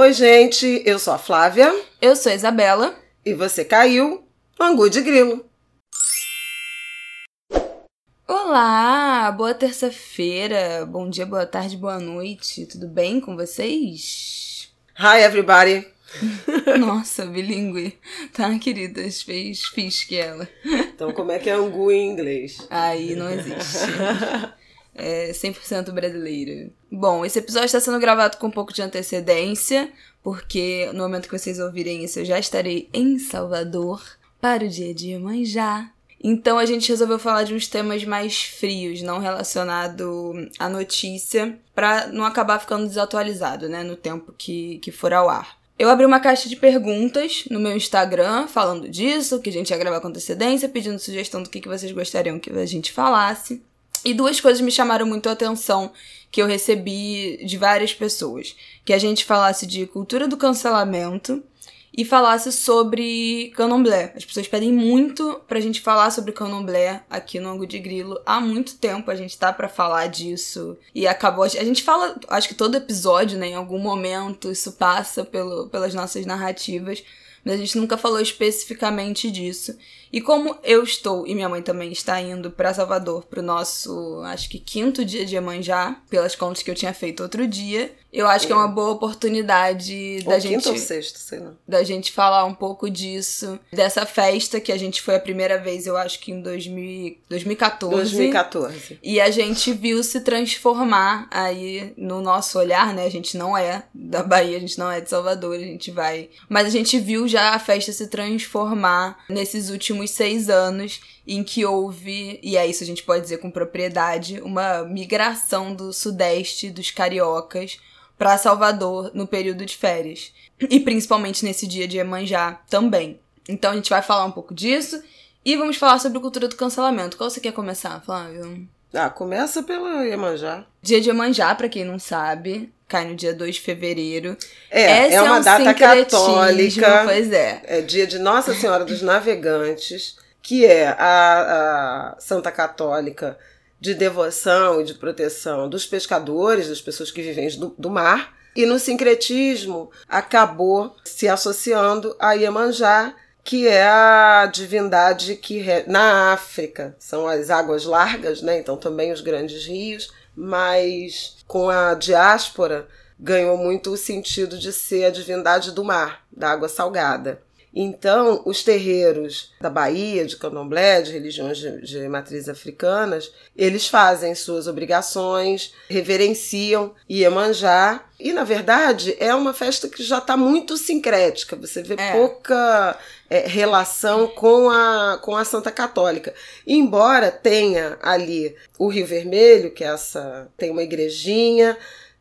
Oi, gente, eu sou a Flávia. Eu sou a Isabela. E você caiu no Angu de Grilo. Olá, boa terça-feira, bom dia, boa tarde, boa noite, tudo bem com vocês? Hi, everybody! Nossa, bilíngue. Tá, queridas, fez fiz que ela. Então, como é que é angu em inglês? Aí não existe. É 100% brasileira. Bom, esse episódio está sendo gravado com um pouco de antecedência, porque no momento que vocês ouvirem isso, eu já estarei em Salvador para o dia de Iemanjá. Então a gente resolveu falar de uns temas mais frios, não relacionado à notícia, para não acabar ficando desatualizado, né, no tempo que, que for ao ar. Eu abri uma caixa de perguntas no meu Instagram falando disso, que a gente ia gravar com antecedência, pedindo sugestão do que, que vocês gostariam que a gente falasse. E duas coisas me chamaram muito a atenção que eu recebi de várias pessoas. Que a gente falasse de cultura do cancelamento e falasse sobre candomblé. As pessoas pedem muito pra gente falar sobre candomblé aqui no Angu de Grilo. Há muito tempo a gente tá para falar disso e acabou. A gente fala, acho que todo episódio, né, em algum momento, isso passa pelo, pelas nossas narrativas, mas a gente nunca falou especificamente disso. E como eu estou e minha mãe também está indo para Salvador pro nosso, acho que quinto dia de Iemanjá, pelas contas que eu tinha feito outro dia, eu acho que é uma boa oportunidade da ou gente. Quinto ou sexto, sei lá. Da gente falar um pouco disso, dessa festa que a gente foi a primeira vez, eu acho que em 2000, 2014. 2014. E a gente viu se transformar aí no nosso olhar, né? A gente não é da Bahia, a gente não é de Salvador, a gente vai. Mas a gente viu já a festa se transformar nesses últimos seis anos em que houve, e é isso a gente pode dizer com propriedade, uma migração do sudeste dos cariocas para Salvador no período de férias. E principalmente nesse dia de Iemanjá também. Então a gente vai falar um pouco disso e vamos falar sobre cultura do cancelamento. Qual você quer começar, Flávio? Ah, começa pela Iemanjá. Dia de Iemanjá, pra quem não sabe, cai no dia 2 de fevereiro. É, Esse é uma um data católica. Pois é. É dia de Nossa Senhora dos Navegantes, que é a, a Santa Católica de devoção e de proteção dos pescadores, das pessoas que vivem do, do mar. E no sincretismo acabou se associando a Iemanjá, que é a divindade que na África são as águas largas, né? Então também os grandes rios, mas com a diáspora ganhou muito o sentido de ser a divindade do mar, da água salgada. Então, os terreiros da Bahia, de candomblé, de religiões de, de matriz africanas, eles fazem suas obrigações, reverenciam Iemanjá. E, na verdade, é uma festa que já está muito sincrética. Você vê É. pouca é, relação com a, com a Santa Católica. Embora tenha ali o Rio Vermelho, que é essa tem uma igrejinha,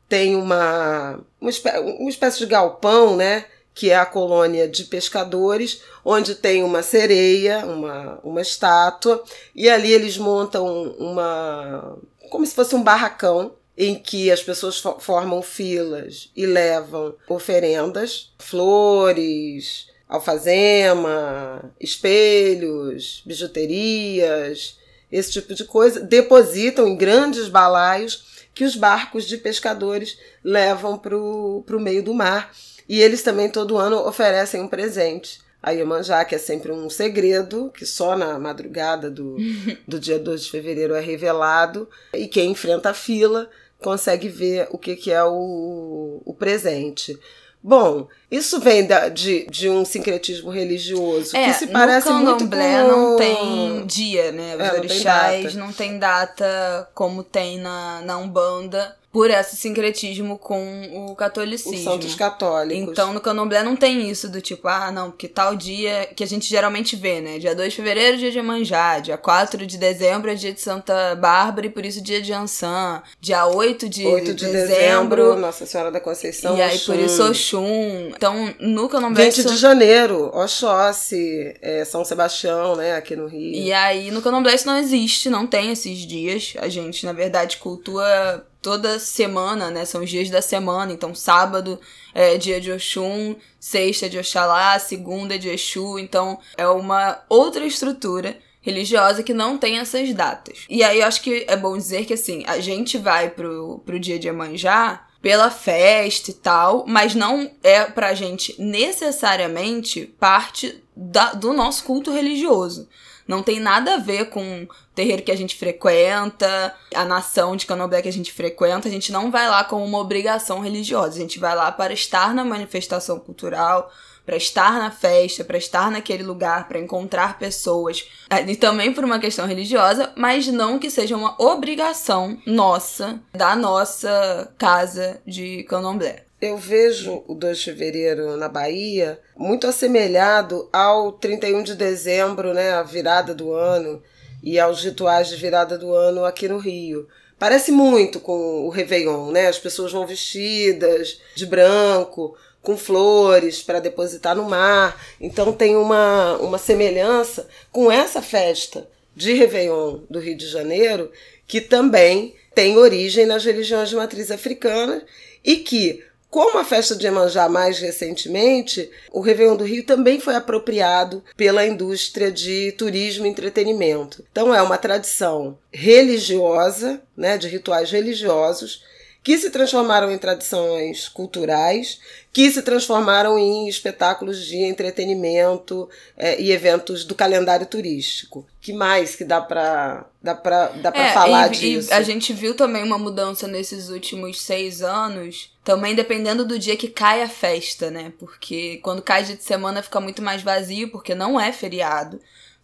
tem uma, uma, espé- uma espécie de galpão, né? Que é a colônia de pescadores, onde tem uma sereia, uma, uma estátua, e ali eles montam uma. como se fosse um barracão, em que as pessoas fo- formam filas e levam oferendas, flores, alfazema, espelhos, bijuterias, esse tipo de coisa, depositam em grandes balaios que os barcos de pescadores levam para o meio do mar. E eles também todo ano oferecem um presente. A Iemanjá, que é sempre um segredo, que só na madrugada do, do dia 2 de fevereiro é revelado. E quem enfrenta a fila consegue ver o que, que é o, o presente. Bom, isso vem da- de, de um sincretismo religioso É, que se parece no muito candomblé com... não tem dia, né? Os É, não tem orixás não tem data como tem na, na Umbanda, por esse sincretismo com o catolicismo. os santos católicos. Então, no candomblé não tem isso do tipo, ah, não, porque tal dia que a gente geralmente vê, né? Dia 2 de fevereiro, dia de Iemanjá. Dia 4 de dezembro é dia de Santa Bárbara e por isso dia de Ansan. Dia 8 de, 8 de dezembro, Nossa Senhora da Conceição. E aí, Oxum. por isso, Oxum. Então, no candomblé... 20 isso- de janeiro, Oxóssi, é, São Sebastião, né, aqui no Rio. E aí, no candomblé isso não existe, não tem esses dias. A gente, na verdade, cultua toda semana, né? São os dias da semana. Então, sábado é dia de Oxum, sexta é de Oxalá, segunda é de Exu. Então, é uma outra estrutura religiosa que não tem essas datas. E aí, eu acho que é bom dizer que, assim, a gente vai pro, pro dia de Iemanjá pela festa e tal, mas não é pra gente necessariamente parte da, do nosso culto religioso. Não tem nada a ver com o terreiro que a gente frequenta, a nação de candomblé que a gente frequenta. A gente não vai lá com uma obrigação religiosa. A gente vai lá para estar na manifestação cultural, para estar na festa, para estar naquele lugar, para encontrar pessoas. E também por uma questão religiosa, mas não que seja uma obrigação nossa, da nossa casa de candomblé. Eu vejo o 2 de fevereiro na Bahia muito assemelhado ao 31 de dezembro, né, a virada do ano, e aos rituais de virada do ano aqui no Rio. Parece muito com o Réveillon, né? As pessoas vão vestidas de branco, com flores para depositar no mar. Então tem uma, uma semelhança com essa festa de Réveillon do Rio de Janeiro, que também tem origem nas religiões de matriz africana e que como a festa de Iemanjá mais recentemente, o Réveillon do Rio também foi apropriado pela indústria de turismo e entretenimento. Então é uma tradição religiosa, né, de rituais religiosos, que se transformaram em tradições culturais, que se transformaram em espetáculos de entretenimento é, e eventos do calendário turístico. Que mais que dá para dá pra, dá pra é, falar e, disso? E a gente viu também uma mudança nesses últimos seis anos, também dependendo do dia que cai a festa, né? Porque quando cai dia de semana fica muito mais vazio, porque não é feriado.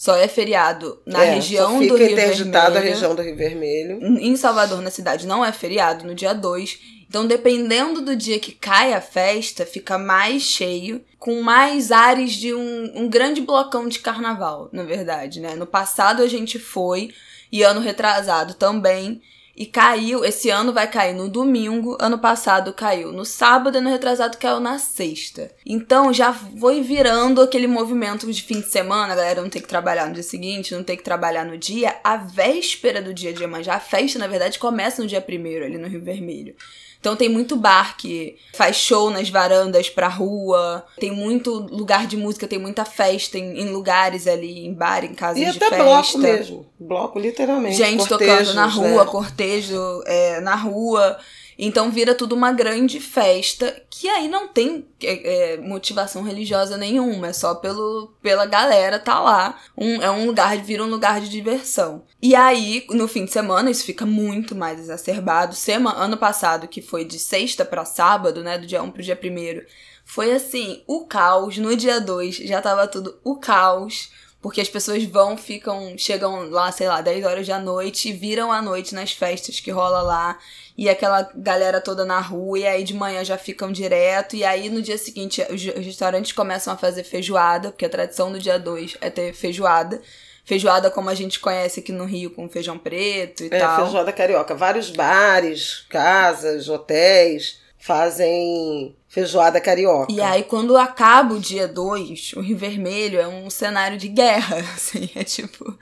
Só é feriado na É, região fica do Rio interditada a Vermelho. região do Rio Vermelho. Em Salvador, na cidade, não é feriado no dia 2. Então, dependendo do dia que cai a festa, fica mais cheio, com mais ares de um, um grande blocão de carnaval, na verdade, né? No passado a gente foi, e ano retrasado também, e caiu. Esse ano vai cair no domingo, ano passado caiu no sábado, ano retrasado caiu na sexta. Então já foi virando aquele movimento de fim de semana, a galera não tem que trabalhar no dia seguinte, não tem que trabalhar no dia. A véspera do dia de Iemanjá, a festa, na verdade, começa no dia primeiro ali no Rio Vermelho. Então tem muito bar que faz show nas varandas pra rua, tem muito lugar de música, tem muita festa em, em lugares ali, em bar, em casas E de até festa. bloco mesmo. Bloco, literalmente. Gente tocando cortejos, na rua, né? cortejo é, na rua. Então vira tudo uma grande festa que aí não tem é, é, motivação religiosa nenhuma, é só pelo, pela galera tá lá. Um, é um lugar, vira um lugar de diversão. E aí, no fim de semana, isso fica muito mais exacerbado. Sema, ano passado, que foi de sexta pra sábado, né, do dia 1 pro dia 1 foi assim, o caos. No dia 2 já tava tudo o caos. Porque as pessoas vão, ficam, chegam lá, sei lá, 10 horas da noite viram a noite nas festas que rola lá. E aquela galera toda na rua, e aí de manhã já ficam direto. E aí no dia seguinte os restaurantes começam a fazer feijoada, porque a tradição do dia 2 é ter feijoada. Feijoada como a gente conhece aqui no Rio, com feijão preto e É, tal. feijoada carioca. Vários bares, casas, hotéis fazem feijoada carioca. E aí, quando acaba o dia 2, o Rio Vermelho é um cenário de guerra, assim, é tipo,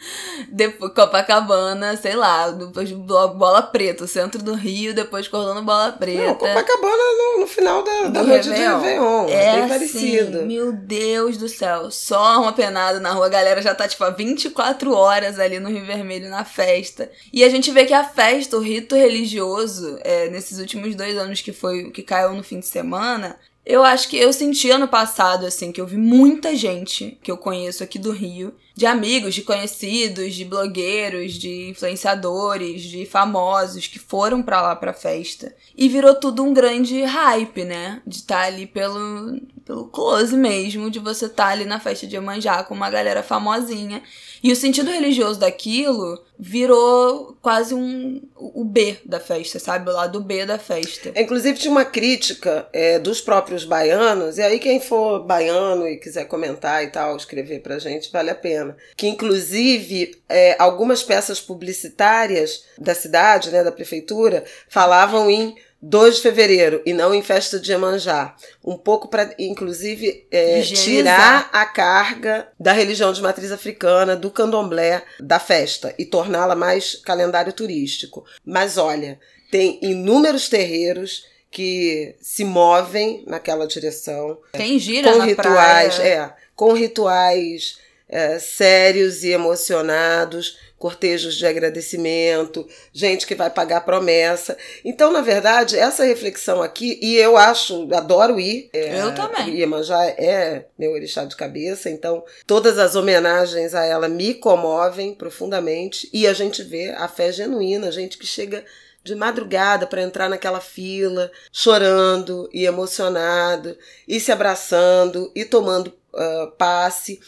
depois Copacabana, sei lá, depois Bola Preta, o centro do Rio, depois Cordão Bola Preta. Não, Copacabana no, no final da, da do noite de Réveillon. Réveillon. É, É bem assim, parecido. meu Deus do céu, só uma penada na rua, a galera já tá tipo há 24 horas ali no Rio Vermelho na festa. E a gente vê que a festa, o rito religioso, é, nesses últimos dois anos que foi que caiu no fim de semana, eu acho que eu senti ano passado, assim, que eu vi muita gente que eu conheço aqui do Rio, de amigos, de conhecidos, de blogueiros, de influenciadores, de famosos que foram pra lá pra festa. E virou tudo um grande hype, né? De estar ali pelo, pelo close mesmo, de você estar ali na festa de Iemanjá com uma galera famosinha. E o sentido religioso daquilo virou quase um o B da festa, sabe? O lado B da festa. Inclusive tinha uma crítica é, dos próprios baianos, e aí quem for baiano e quiser comentar e tal, escrever pra gente, vale a pena. Que inclusive é, algumas peças publicitárias da cidade, né, da prefeitura, falavam em 2 de fevereiro e não em festa de Iemanjá. Um pouco para, inclusive, é, tirar a carga da religião de matriz africana, do candomblé, da festa e torná-la mais calendário turístico. Mas olha, tem inúmeros terreiros que se movem naquela direção Tem gira com rituais, praia. é, com rituais é, sérios e emocionados, cortejos de agradecimento, gente que vai pagar promessa. Então, na verdade, essa reflexão aqui, e eu acho, adoro ir. É, eu também. Iemanjá é meu orixá de cabeça, então todas as homenagens a ela me comovem profundamente e a gente vê a fé genuína, gente que chega de madrugada para entrar naquela fila, chorando e emocionado, e se abraçando e tomando uh, passe.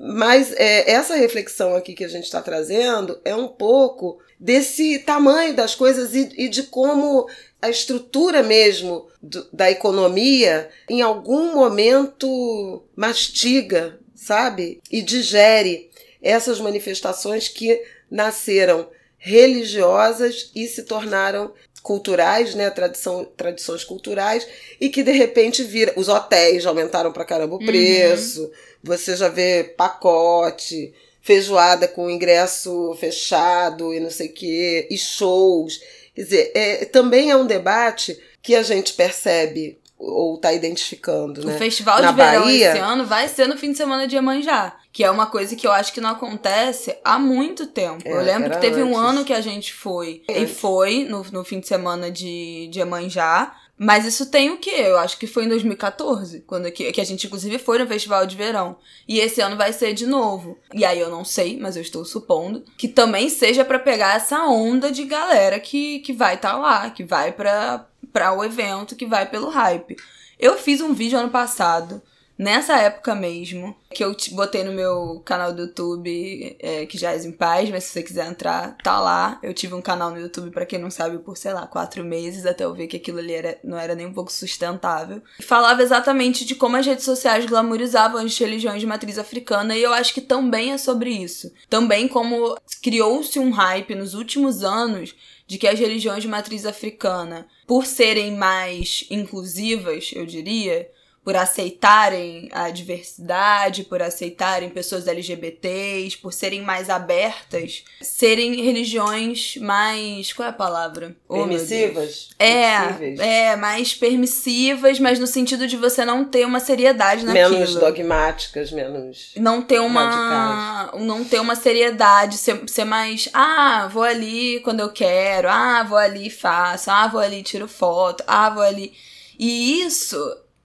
Mas é, essa reflexão aqui que a gente está trazendo é um pouco desse tamanho das coisas e, e de como a estrutura mesmo do, da economia em algum momento mastiga, sabe? E digere essas manifestações que nasceram religiosas e se tornaram culturais, né, tradição, tradições culturais e que de repente vira os hotéis aumentaram para caramba o uhum. preço. Uhum. Você já vê pacote, feijoada com ingresso fechado e não sei o quê, e shows. Quer dizer, é, também é um debate que a gente percebe ou está identificando, né? O festival Na de verão Bahia, esse ano vai ser no fim de semana de Iemanjá, que é uma coisa que eu acho que não acontece há muito tempo. É, eu lembro que teve antes. um ano que a gente foi, é. e foi no, no fim de semana de, de Iemanjá, mas isso tem o quê? Eu acho que foi em 2014, quando que, que a gente inclusive foi no festival de verão. E esse ano vai ser de novo. E aí eu não sei, mas eu estou supondo que também seja para pegar essa onda de galera que, que vai estar tá lá, que vai para para o evento, que vai pelo hype. Eu fiz um vídeo ano passado nessa época mesmo, que eu botei no meu canal do YouTube, é, que já é em paz, mas se você quiser entrar, tá lá. Eu tive um canal no YouTube, para quem não sabe, por, sei lá, quatro meses, até eu ver que aquilo ali era, não era nem um pouco sustentável. Falava exatamente de como as redes sociais glamorizavam as religiões de matriz africana, e eu acho que também é sobre isso. Também como criou-se um hype nos últimos anos de que as religiões de matriz africana, por serem mais inclusivas, eu diria, por aceitarem a diversidade, por aceitarem pessoas LGBTs, por serem mais abertas, serem religiões mais. Qual é a palavra? Permissivas? Oh, é, é, mais permissivas, mas no sentido de você não ter uma seriedade naquilo. Menos dogmáticas, menos. Não ter uma. Radicais. Não ter uma seriedade, ser, ser mais. Ah, vou ali quando eu quero, ah, vou ali e faço, ah, vou ali e tiro foto, ah, vou ali. E isso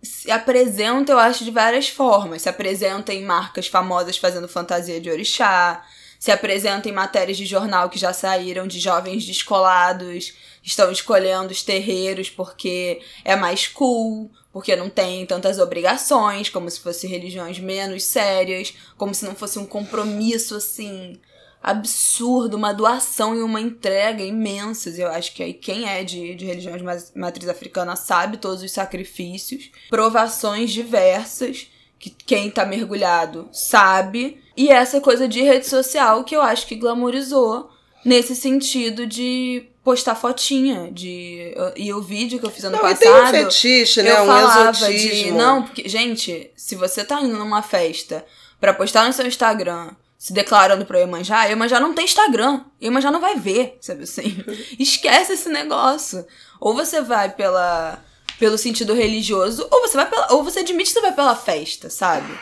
se apresenta, eu acho, de várias formas. Se apresenta em marcas famosas fazendo fantasia de orixá, se apresenta em matérias de jornal que já saíram de jovens descolados, estão escolhendo os terreiros porque é mais cool, porque não tem tantas obrigações, como se fossem religiões menos sérias, como se não fosse um compromisso assim absurdo, uma doação e uma entrega imensas. Eu acho que aí quem é de, de religião de matriz africana sabe todos os sacrifícios, provações diversas que quem tá mergulhado sabe. E essa coisa de rede social que eu acho que glamorizou nesse sentido de postar fotinha de e o vídeo que eu fiz ano não, passado tem um fetiche, né? eu um falava exotismo. de não porque gente se você tá indo numa festa para postar no seu Instagram se declarando pra Iemanjá, Iemanjá não tem Instagram. Iemanjá não vai ver, sabe assim? Esquece esse negócio. Ou você vai pela pelo sentido religioso, ou você vai pela, ou você admite que você vai pela festa, sabe?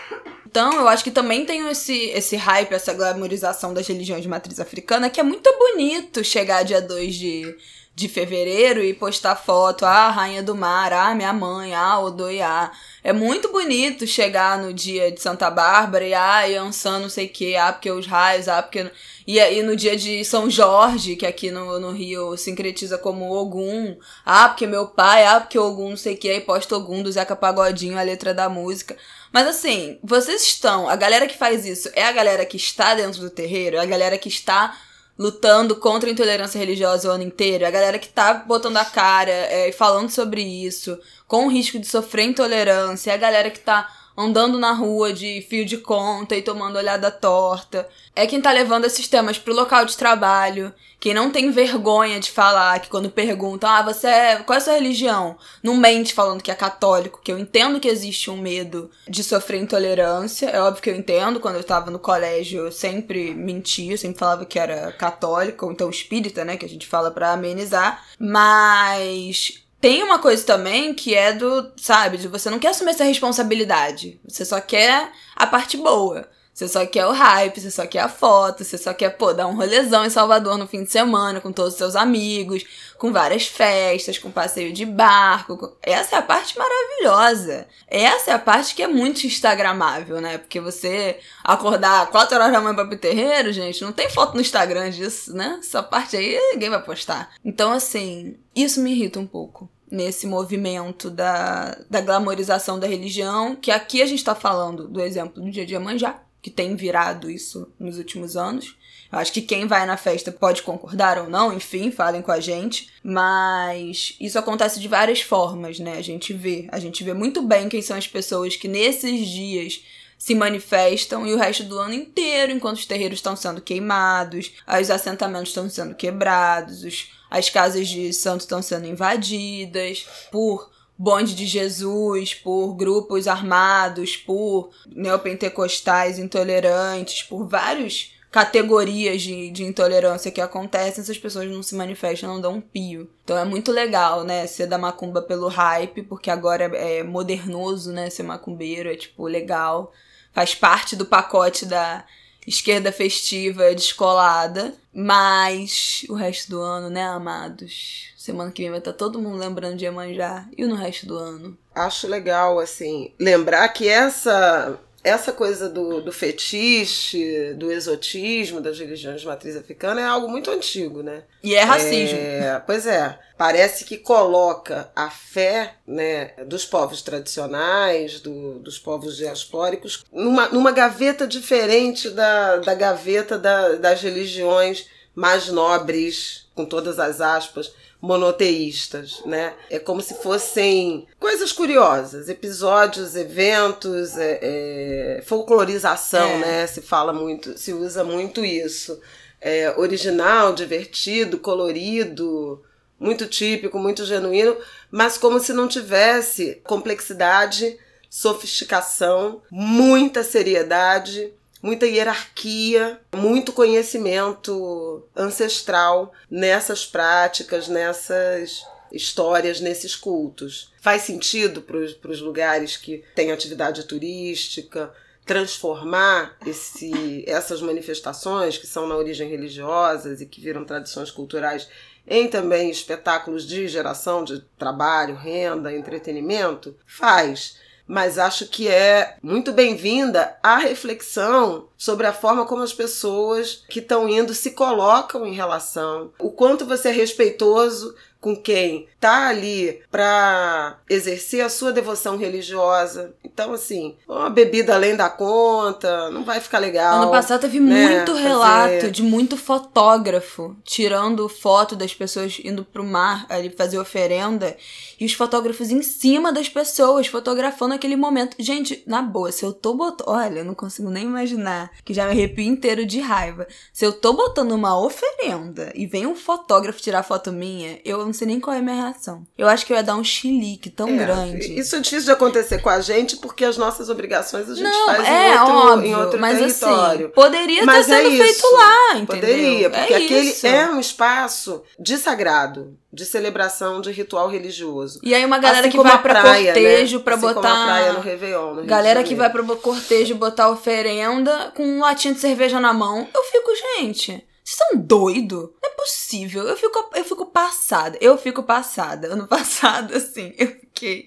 Então, eu acho que também tem esse, esse hype, essa glamorização das religiões de matriz africana, que é muito bonito chegar dia 2 de, de fevereiro e postar foto, ah, Rainha do Mar, ah, minha mãe, ah, Odoiá. É muito bonito chegar no dia de Santa Bárbara e, ah, Yansan não sei o que, ah, porque os raios, ah, porque... E aí no dia de São Jorge, que aqui no, no Rio sincretiza como Ogum, ah, porque meu pai, ah, porque Ogum não sei o que, aí posta Ogum do Zeca Pagodinho, a letra da música. Mas assim, vocês estão, a galera que faz isso é a galera que está dentro do terreiro, é a galera que está lutando contra a intolerância religiosa o ano inteiro, é a galera que tá botando a cara e é, falando sobre isso, com o risco de sofrer intolerância, é a galera que tá andando na rua de fio de conta e tomando olhada torta. É quem tá levando esses temas pro local de trabalho, quem não tem vergonha de falar, que quando perguntam, ah, você é. qual é a sua religião? Não mente falando que é católico, que eu entendo que existe um medo de sofrer intolerância. É óbvio que eu entendo, quando eu tava no colégio, eu sempre mentia, sempre falava que era católico, ou então espírita, né? Que a gente fala para amenizar. Mas tem uma coisa também que é do, sabe, de você não quer assumir essa responsabilidade. Você só quer a parte boa. Você só quer o hype, você só quer a foto, você só quer, pô, dar um rolezão em Salvador no fim de semana com todos os seus amigos, com várias festas, com passeio de barco. Com... Essa é a parte maravilhosa. Essa é a parte que é muito instagramável, né? Porque você acordar 4 horas da manhã pra pro terreiro, gente, não tem foto no Instagram disso, né? Essa parte aí ninguém vai postar. Então, assim, isso me irrita um pouco nesse movimento da, da glamorização da religião, que aqui a gente está falando do exemplo do dia de Iemanjá, que tem virado isso nos últimos anos. Eu acho que quem vai na festa pode concordar ou não, enfim, falem com a gente. Mas isso acontece de várias formas, né? A gente vê. A gente vê muito bem quem são as pessoas que nesses dias se manifestam e o resto do ano inteiro, enquanto os terreiros estão sendo queimados, os assentamentos estão sendo quebrados, os as casas de santos estão sendo invadidas por bonde de Jesus, por grupos armados, por neopentecostais intolerantes, por várias categorias de, de intolerância que acontecem, essas pessoas não se manifestam, não dão um pio. Então é muito legal, né, ser da macumba pelo hype, porque agora é modernoso, né, ser macumbeiro, é tipo legal, faz parte do pacote da esquerda festiva descolada. Mas o resto do ano, né, amados? Semana que vem vai estar tá todo mundo lembrando de Iemanjá. E no resto do ano? Acho legal, assim, lembrar que essa essa coisa do, do fetiche, do exotismo das religiões de matriz africana é algo muito antigo, né? E é racismo. É, pois é. Parece que coloca a fé né, dos povos tradicionais, do, dos povos diaspóricos, numa, numa gaveta diferente da, da gaveta da, das religiões mais nobres, com todas as aspas, monoteístas, né? É como se fossem coisas curiosas, episódios, eventos, é, é, folclorização, é. né? Se fala muito, se usa muito isso. É, original, divertido, colorido, muito típico, muito genuíno, mas como se não tivesse complexidade, sofisticação, muita seriedade muita hierarquia, muito conhecimento ancestral nessas práticas, nessas histórias, nesses cultos. Faz sentido para os lugares que têm atividade turística transformar esse, essas manifestações que são na origem religiosas e que viram tradições culturais em também espetáculos de geração de trabalho, renda, entretenimento? Faz mas acho que é muito bem-vinda a reflexão sobre a forma como as pessoas que estão indo se colocam em relação, o quanto você é respeitoso com quem tá ali para exercer a sua devoção religiosa. Então, assim, uma bebida além da conta, não vai ficar legal. Ano passado teve né? muito relato fazer... de muito fotógrafo tirando foto das pessoas indo pro mar ali fazer oferenda e os fotógrafos em cima das pessoas fotografando aquele momento. Gente, na boa, se eu tô botando. Olha, eu não consigo nem imaginar, que já me arrepio inteiro de raiva. Se eu tô botando uma oferenda e vem um fotógrafo tirar foto minha, eu não sei nem qual é a minha reação. Eu acho que eu ia dar um chilique tão é, grande. Isso é difícil de acontecer com a gente porque as nossas obrigações a gente não, faz é, em outro, óbvio, em outro mas assim, território. Assim, poderia mas ter é sido feito lá, entendeu? Poderia, porque é aquele isso. é um espaço de sagrado de celebração de ritual religioso. E aí uma galera assim que vai pra praia, né? cortejo né? pra assim botar. Como a praia no Réveillon. No galera que vai pro cortejo botar oferenda com um latinha de cerveja na mão. Eu fico, gente. Vocês são doidos? Não é possível. Eu fico, eu fico passada. Eu fico passada. Ano passado, assim, eu fiquei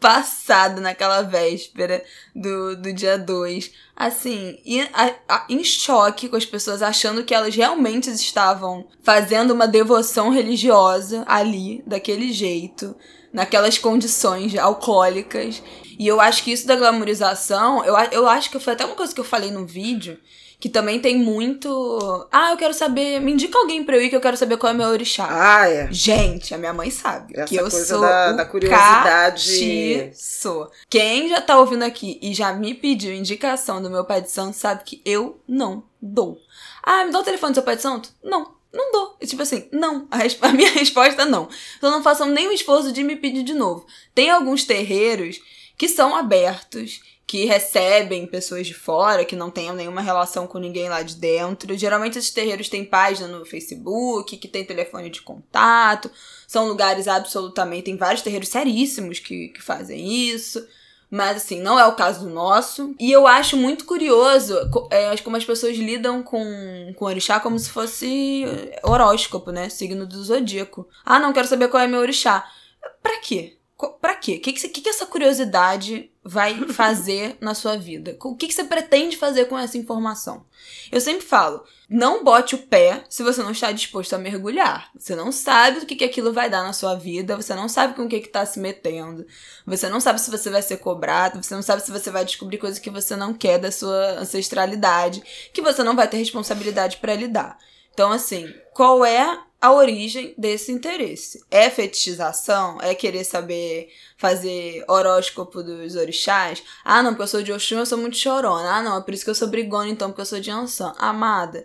passada naquela véspera do, do dia 2. Assim, em, a, a, em choque com as pessoas achando que elas realmente estavam fazendo uma devoção religiosa ali, daquele jeito, naquelas condições alcoólicas. E eu acho que isso da glamorização, eu, eu acho que foi até uma coisa que eu falei no vídeo que também tem muito. Ah, eu quero saber. Me indica alguém pra eu ir que eu quero saber qual é meu orixá. Ah, é. Gente, a minha mãe sabe. Essa que eu coisa sou. Da, da curiosidade. Sou. Quem já tá ouvindo aqui e já me pediu indicação do meu pai de santo sabe que eu não dou. Ah, me dá o telefone do seu pai de santo? Não. Não dou. Tipo assim, não. A, a minha resposta é não. Então não façam nenhum esforço de me pedir de novo. Tem alguns terreiros que são abertos que recebem pessoas de fora, que não tenham nenhuma relação com ninguém lá de dentro. Geralmente esses terreiros têm página no Facebook, que tem telefone de contato. São lugares absolutamente. Tem vários terreiros seríssimos que, que fazem isso. Mas, assim, não é o caso do nosso. E eu acho muito curioso é, como as pessoas lidam com, com orixá como se fosse horóscopo, né? Signo do zodíaco. Ah, não quero saber qual é meu orixá. Pra quê? Pra quê? O que, que, que, essa curiosidade vai fazer na sua vida? O que, você pretende fazer com essa informação? Eu sempre falo, não bote o pé se você não está disposto a mergulhar. Você não sabe o que, que aquilo vai dar na sua vida, você não sabe com o que está se metendo, você não sabe se você vai ser cobrado, você não sabe se você vai descobrir coisas que você não quer da sua ancestralidade, que você não vai ter responsabilidade para lidar. Então, assim, qual é a origem desse interesse. É fetichização? É querer saber fazer horóscopo dos orixás? Ah, não, porque eu sou de Oxum, eu sou muito chorona. Ah, não, é por isso que eu sou brigona, então, porque eu sou de Ansan. Amada.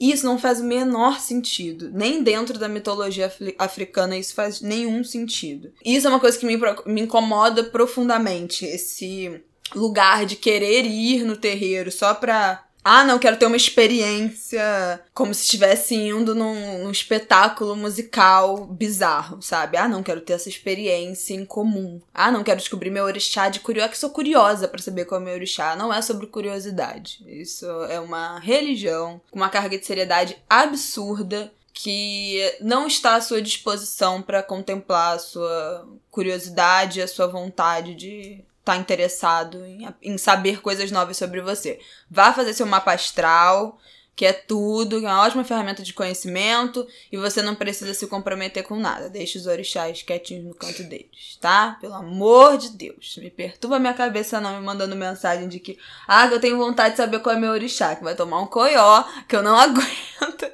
Isso não faz o menor sentido. Nem dentro da mitologia africana isso faz nenhum sentido. Isso é uma coisa que me, me incomoda profundamente. Esse lugar de querer ir no terreiro só pra ah, não, quero ter uma experiência como se estivesse indo num, num, espetáculo musical bizarro, sabe? Ah, não, quero ter essa experiência em comum. Ah, não, quero descobrir meu orixá de curiosa, que sou curiosa para saber qual é o meu orixá. Não é sobre curiosidade. Isso é uma religião com uma carga de seriedade absurda que não está à sua disposição para contemplar a sua curiosidade, a sua vontade de tá interessado em, em saber coisas novas sobre você. Vá fazer seu mapa astral, que é tudo, é uma ótima ferramenta de conhecimento e você não precisa se comprometer com nada. Deixe os orixás quietinhos no canto deles, tá? Pelo amor de Deus. Me perturba minha cabeça não me mandando mensagem de que, ah, eu tenho vontade de saber qual é meu orixá, que vai tomar um coió, que eu não aguento.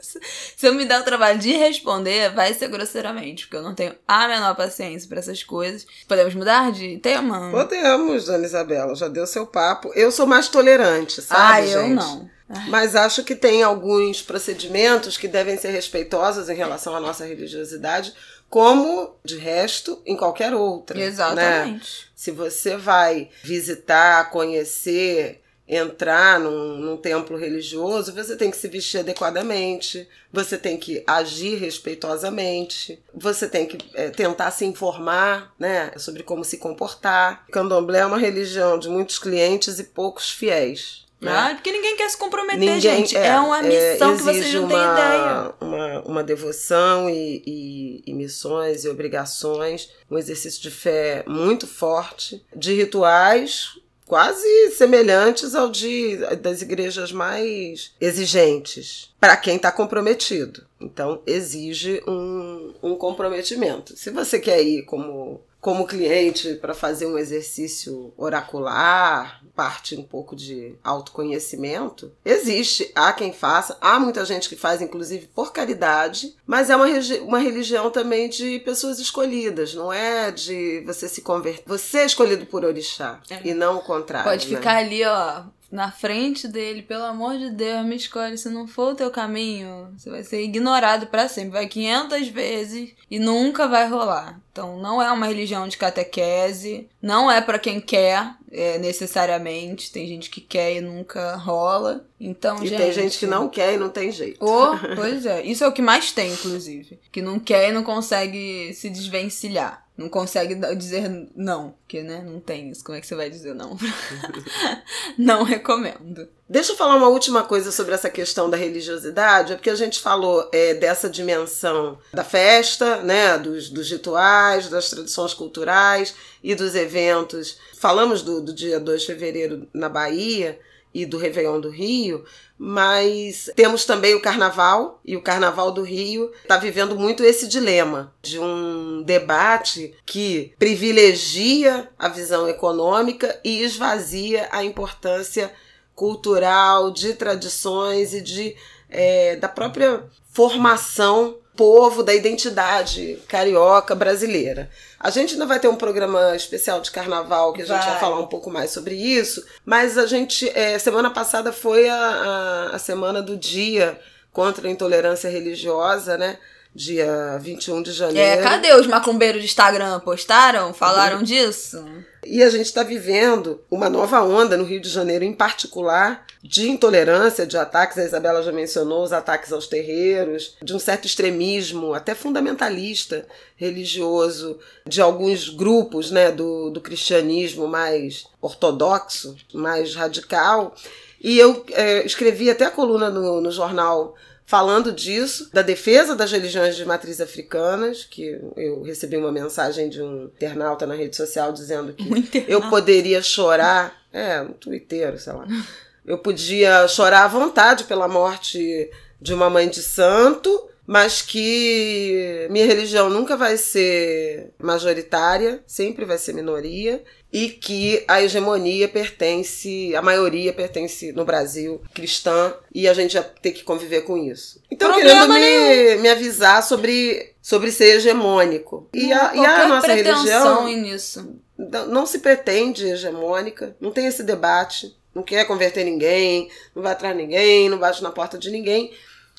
Se eu me der o trabalho de responder, vai ser grosseiramente, porque eu não tenho a menor paciência para essas coisas. Podemos mudar de tema? Podemos, Dona Isabela, já deu seu papo. Eu sou mais tolerante, sabe, ah, gente? eu Mas acho que tem alguns procedimentos que devem ser respeitosos em relação à nossa religiosidade, como de resto em qualquer outra. Né? Exatamente. Né? Se você vai visitar, conhecer, entrar num, num, templo religioso, você tem que se vestir adequadamente, você tem que agir respeitosamente, você tem que é, tentar se informar né, sobre como se comportar. O candomblé é uma religião de muitos clientes e poucos fiéis. Né? Ah, porque ninguém quer se comprometer, ninguém, gente. É, é uma missão é, que vocês não têm ideia. Uma, uma devoção e, e, e, missões e obrigações, um exercício de fé muito forte, de rituais quase semelhantes ao de das igrejas mais exigentes para quem está comprometido. Então exige um, um comprometimento. Se você quer ir como como cliente para fazer um exercício oracular, parte um pouco de autoconhecimento, existe. Há quem faça, há muita gente que faz, inclusive por caridade, mas é uma, uma religião também de pessoas escolhidas, não é de você se converter. Você é escolhido por orixá é. e não o contrário. Pode né? ficar ali, ó, na frente dele, pelo amor de Deus, me escolhe. Se não for o teu caminho, você vai ser ignorado para sempre. Vai 500 vezes e nunca vai rolar. Então, não é uma religião de catequese, não é para quem quer é, necessariamente. Tem gente que quer e nunca rola. Então, e gente, tem gente que não quer e não tem jeito. Oh, pois é. Isso é o que mais tem, inclusive. Que não quer e não consegue se desvencilhar. Não consegue dizer não, porque, né, não tem isso. Como é que você vai dizer não? não recomendo. Deixa eu falar uma última coisa sobre essa questão da religiosidade, é porque a gente falou é, dessa dimensão da festa, né, dos, dos rituais, das tradições culturais e dos eventos. Falamos do, do dia 2 de fevereiro na Bahia, e do Réveillon do Rio, mas temos também o Carnaval, e o Carnaval do Rio está vivendo muito esse dilema de um debate que privilegia a visão econômica e esvazia a importância cultural, de tradições e de, é, da própria formação povo, da identidade carioca brasileira. A gente ainda vai ter um programa especial de carnaval que a gente vai, vai falar um pouco mais sobre isso, mas a gente, é, semana passada foi a, a, a semana do dia contra a intolerância religiosa, né? Dia 21 de janeiro. É, cadê os macumbeiros de Instagram? Postaram? Falaram disso? E a gente está vivendo uma nova onda no Rio de Janeiro, em particular, de intolerância, de ataques. A Isabela já mencionou os ataques aos terreiros, de um certo extremismo, até fundamentalista religioso, de alguns grupos né, do, do cristianismo mais ortodoxo, mais radical. E eu é, escrevi até a coluna no, no jornal falando disso, da defesa das religiões de matriz africanas, que eu recebi uma mensagem de um internauta na rede social dizendo que Um eu poderia chorar, é, um twitteiro, sei lá. Eu podia chorar à vontade pela morte de uma mãe de santo, mas que minha religião nunca vai ser majoritária, sempre vai ser minoria, e que a hegemonia pertence, a maioria pertence no Brasil cristã, e a gente já tem que conviver com isso. Então, Problema querendo me, me avisar sobre, sobre ser hegemônico. E a, e a nossa religião nisso. não não se pretende hegemônica, não tem esse debate, não quer converter ninguém, não vai atrás de ninguém, não bate na porta de ninguém,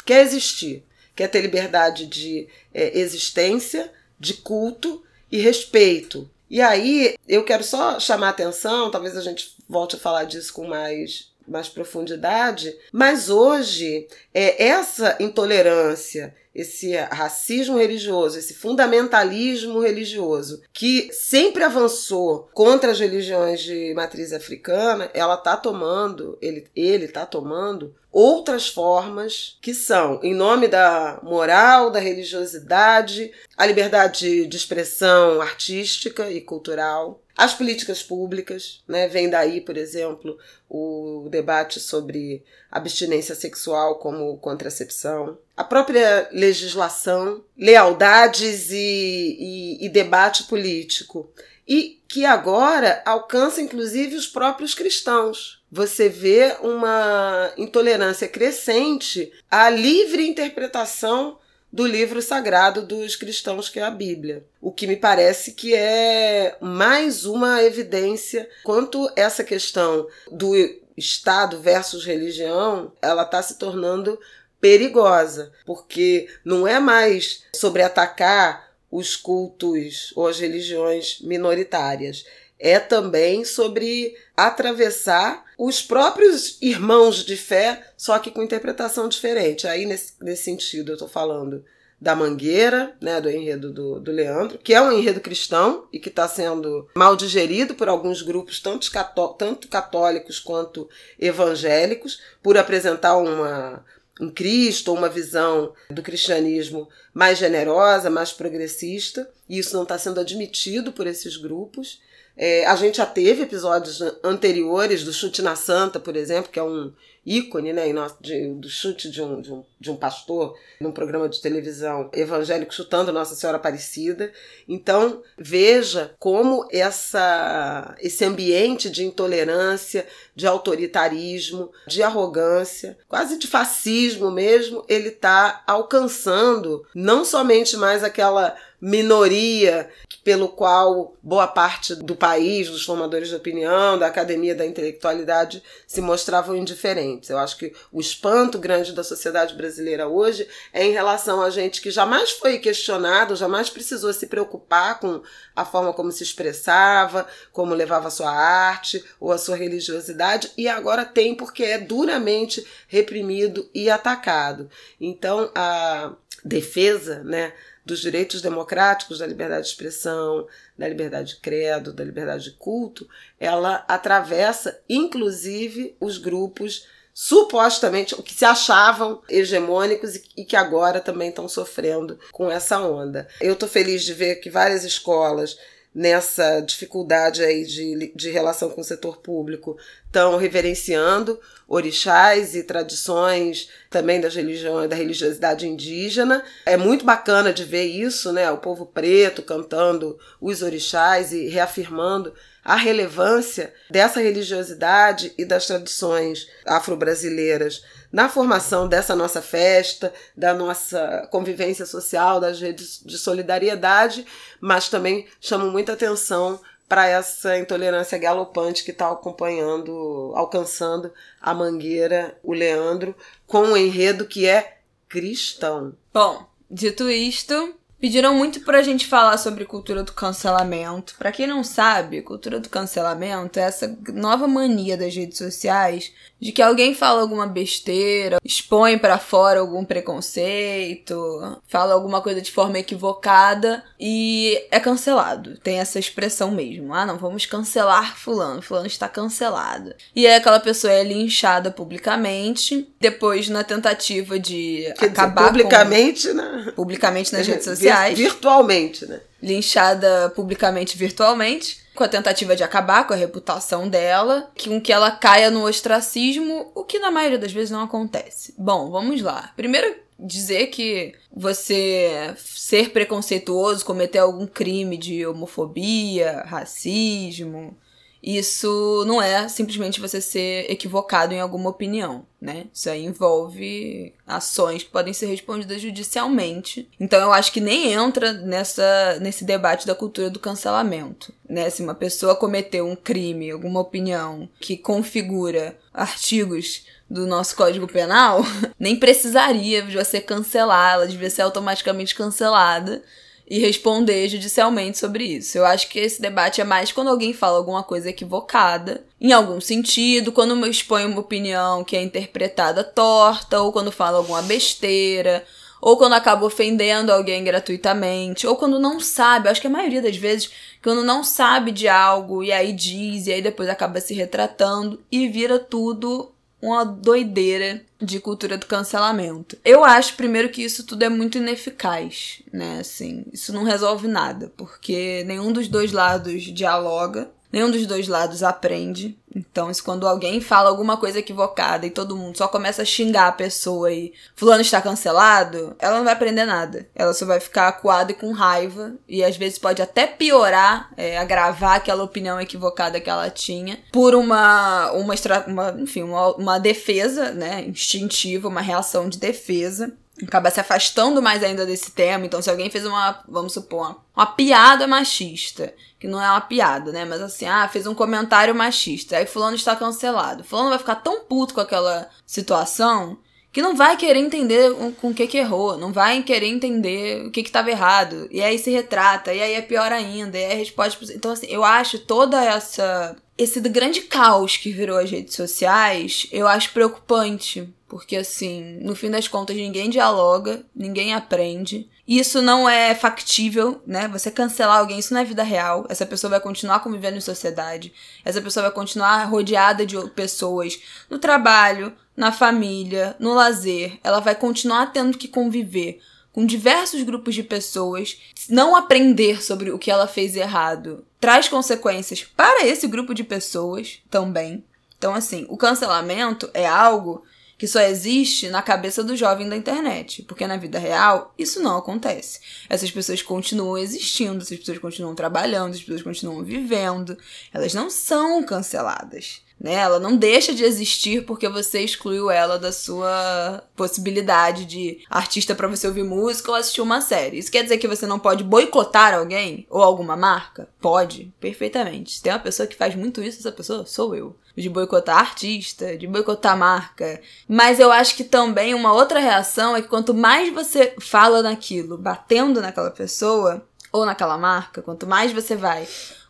quer existir, quer ter liberdade de é, existência, de culto e respeito. E aí eu quero só chamar atenção, talvez a gente volte a falar disso com mais mais profundidade, mas hoje é essa intolerância, esse racismo religioso, esse fundamentalismo religioso que sempre avançou contra as religiões de matriz africana, ela tá tomando, ele ele tá tomando outras formas que são em nome da moral, da religiosidade, a liberdade de expressão artística e cultural, as políticas públicas, né? Vem daí, por exemplo, o debate sobre abstinência sexual como contracepção, a própria legislação, lealdades e, e, e debate político. E que agora alcança inclusive os próprios cristãos. Você vê uma intolerância crescente à livre interpretação do livro sagrado dos cristãos, que é a Bíblia. O que me parece que é mais uma evidência quanto essa questão do Estado versus religião, ela está se tornando perigosa, porque não é mais sobre atacar os cultos ou as religiões minoritárias. É também sobre atravessar os próprios irmãos de fé, só que com interpretação diferente. Aí, nesse, nesse sentido, eu estou falando da Mangueira, né, do enredo do, do Leandro, que é um enredo cristão e que está sendo mal digerido por alguns grupos, tanto, cató tanto católicos quanto evangélicos, por apresentar uma, um Cristo, uma visão do cristianismo mais generosa, mais progressista, e isso não está sendo admitido por esses grupos. É, a gente já teve episódios anteriores do Chute na Santa, por exemplo, que é um ícone né, de, do chute de um, de, um, de um pastor num programa de televisão evangélico chutando Nossa Senhora Aparecida. Então, veja como essa, esse ambiente de intolerância, de autoritarismo, de arrogância, quase de fascismo mesmo, ele está alcançando não somente mais aquela minoria pelo qual boa parte do país, dos formadores de opinião, da academia da intelectualidade se mostravam indiferentes. Eu acho que o espanto grande da sociedade brasileira hoje é em relação a gente que jamais foi questionado, jamais precisou se preocupar com a forma como se expressava, como levava a sua arte ou a sua religiosidade e agora tem porque é duramente reprimido e atacado. Então a defesa, né, dos direitos democráticos, da liberdade de expressão, da liberdade de credo, da liberdade de culto, ela atravessa inclusive os grupos supostamente que se achavam hegemônicos e que agora também estão sofrendo com essa onda. Eu estou feliz de ver que várias escolas nessa dificuldade aí de, de relação com o setor público estão reverenciando orixás e tradições também das religiões, da religiosidade indígena. É muito bacana de ver isso, né? O povo preto cantando os orixás e reafirmando a relevância dessa religiosidade e das tradições afro-brasileiras na formação dessa nossa festa, da nossa convivência social, das redes de solidariedade, mas também chamo muita atenção para essa intolerância galopante que está acompanhando, alcançando a Mangueira, o Leandro, com um enredo que é cristão. Bom, Dito isto, Pediram muito pra gente falar sobre cultura do cancelamento. Pra quem não sabe, cultura do cancelamento é essa nova mania das redes sociais de que alguém fala alguma besteira, expõe para fora algum preconceito, fala alguma coisa de forma equivocada e é cancelado. Tem essa expressão mesmo. Ah, não, vamos cancelar fulano, fulano está cancelado. E aí aquela pessoa é linchada publicamente, depois na tentativa de Quer acabar dizer, publicamente, com... né? publicamente nas redes sociais, virtualmente, né? linchada publicamente virtualmente com a tentativa de acabar com a reputação dela, com que ela caia no ostracismo, o que na maioria das vezes não acontece. Bom, vamos lá. Primeiro, dizer que você ser preconceituoso, cometer algum crime de homofobia, racismo, isso não é simplesmente você ser equivocado em alguma opinião, né? Isso aí envolve ações que podem ser respondidas judicialmente. Então eu acho que nem entra nessa, nesse debate da cultura do cancelamento, né? Se uma pessoa cometeu um crime, alguma opinião que configura artigos do nosso Código Penal, nem precisaria de você cancelar, ela devia ser automaticamente cancelada e responder judicialmente sobre isso. Eu acho que esse debate é mais quando alguém fala alguma coisa equivocada, em algum sentido, quando expõe uma opinião que é interpretada torta, ou quando fala alguma besteira, ou quando acaba ofendendo alguém gratuitamente, ou quando não sabe, acho que a maioria das vezes, quando não sabe de algo e aí diz, e aí depois acaba se retratando e vira tudo uma doideira de cultura do cancelamento. Eu acho, primeiro, que isso tudo é muito ineficaz, né? Assim, isso não resolve nada, porque nenhum dos dois lados dialoga, nenhum dos dois lados aprende. Então, se quando alguém fala alguma coisa equivocada e todo mundo só começa a xingar a pessoa e fulano está cancelado, ela não vai aprender nada. Ela só vai ficar acuada e com raiva e às vezes pode até piorar, é, agravar aquela opinião equivocada que ela tinha por uma, uma, uma enfim, uma, uma defesa, né, instintiva, uma reação de defesa acaba se afastando mais ainda desse tema. Então, se alguém fez uma, vamos supor, uma, uma, piada machista, que não é uma piada, né? Mas assim, ah, fez um comentário machista, aí fulano está cancelado. Fulano vai ficar tão puto com aquela situação que não vai querer entender com o que que errou, não vai querer entender o que que estava errado. E aí se retrata, e aí é pior ainda, e aí responde... Então, assim, eu acho toda essa... Esse grande caos que virou as redes sociais, eu acho preocupante porque, assim, no fim das contas, ninguém dialoga, ninguém aprende. Isso não é factível, né? Você cancelar alguém, isso não é vida real. Essa pessoa vai continuar convivendo em sociedade. Essa pessoa vai continuar rodeada de pessoas no trabalho, na família, no lazer. Ela vai continuar tendo que conviver com diversos grupos de pessoas. Não aprender sobre o que ela fez errado traz consequências para esse grupo de pessoas também. Então, assim, o cancelamento é algo que só existe na cabeça do jovem da internet, porque na vida real isso não acontece. Essas pessoas continuam existindo, essas pessoas continuam trabalhando, essas pessoas continuam vivendo, elas não são canceladas. Né? Ela não deixa de existir porque você excluiu ela da sua possibilidade de artista para você ouvir música ou assistir uma série. Isso quer dizer que você não pode boicotar alguém ou alguma marca? Pode, perfeitamente. Se tem uma pessoa que faz muito isso, essa pessoa sou eu de boicotar artista, de boicotar marca. Mas eu acho que também uma outra reação é que quanto mais você fala naquilo, batendo naquela pessoa ou naquela marca, quanto mais você vai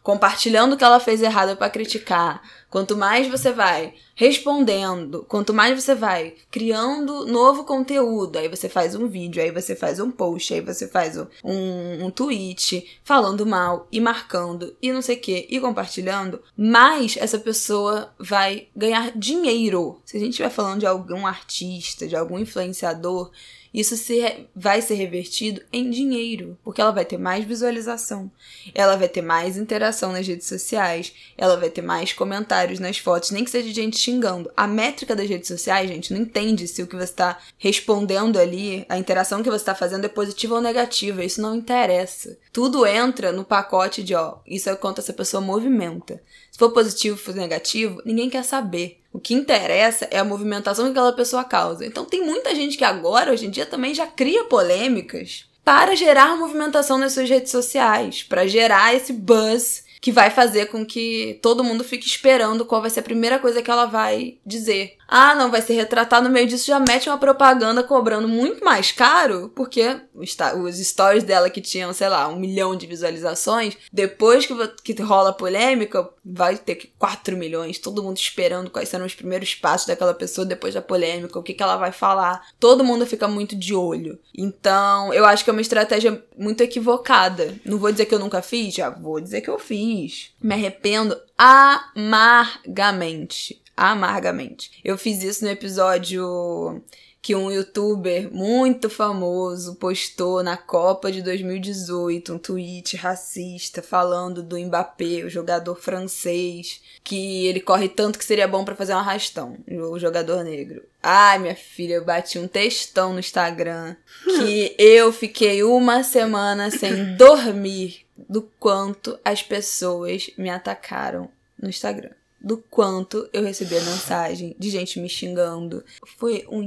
compartilhando o que ela fez errado para criticar, quanto mais você vai respondendo, quanto mais você vai criando novo conteúdo, aí você faz um vídeo, aí você faz um post, aí você faz um, um, tweet falando mal e marcando e não sei o que, e compartilhando, mais essa pessoa vai ganhar dinheiro. Se a gente estiver falando de algum artista, de algum influenciador, isso se, vai ser revertido em dinheiro, porque ela vai ter mais visualização, ela vai ter mais interação nas redes sociais, ela vai ter mais comentários nas fotos, nem que seja gente xingando. A métrica das redes sociais, gente, não entende se o que você está respondendo ali, a interação que você está fazendo é positiva ou negativa, isso não interessa. Tudo entra no pacote de, ó, isso é quanto essa pessoa movimenta. Se for positivo ou negativo, ninguém quer saber. O que interessa é a movimentação que aquela pessoa causa. Então tem muita gente que agora, hoje em dia, também já cria polêmicas para gerar movimentação nas suas redes sociais, para gerar esse buzz que vai fazer com que todo mundo fique esperando qual vai ser a primeira coisa que ela vai dizer. Ah, não, vai ser retratado no meio disso, já mete uma propaganda cobrando muito mais caro, porque os stories dela que tinham, sei lá, um milhão de visualizações, depois que, que rola a polêmica, vai ter que 4 milhões, todo mundo esperando quais serão os primeiros passos daquela pessoa depois da polêmica, o que, que ela vai falar. Todo mundo fica muito de olho. Então, eu acho que é uma estratégia muito equivocada. Não vou dizer que eu nunca fiz, já vou dizer que eu fiz. Me arrependo amargamente amargamente. Eu fiz isso no episódio que um youtuber muito famoso postou na Copa de 2018 um tweet racista falando do Mbappé, o jogador francês, que ele corre tanto que seria bom para fazer um arrastão, o jogador negro. Ai, minha filha, eu bati um textão no Instagram que eu fiquei uma semana sem dormir do quanto as pessoas me atacaram no Instagram do quanto eu recebi a mensagem de gente me xingando. Foi um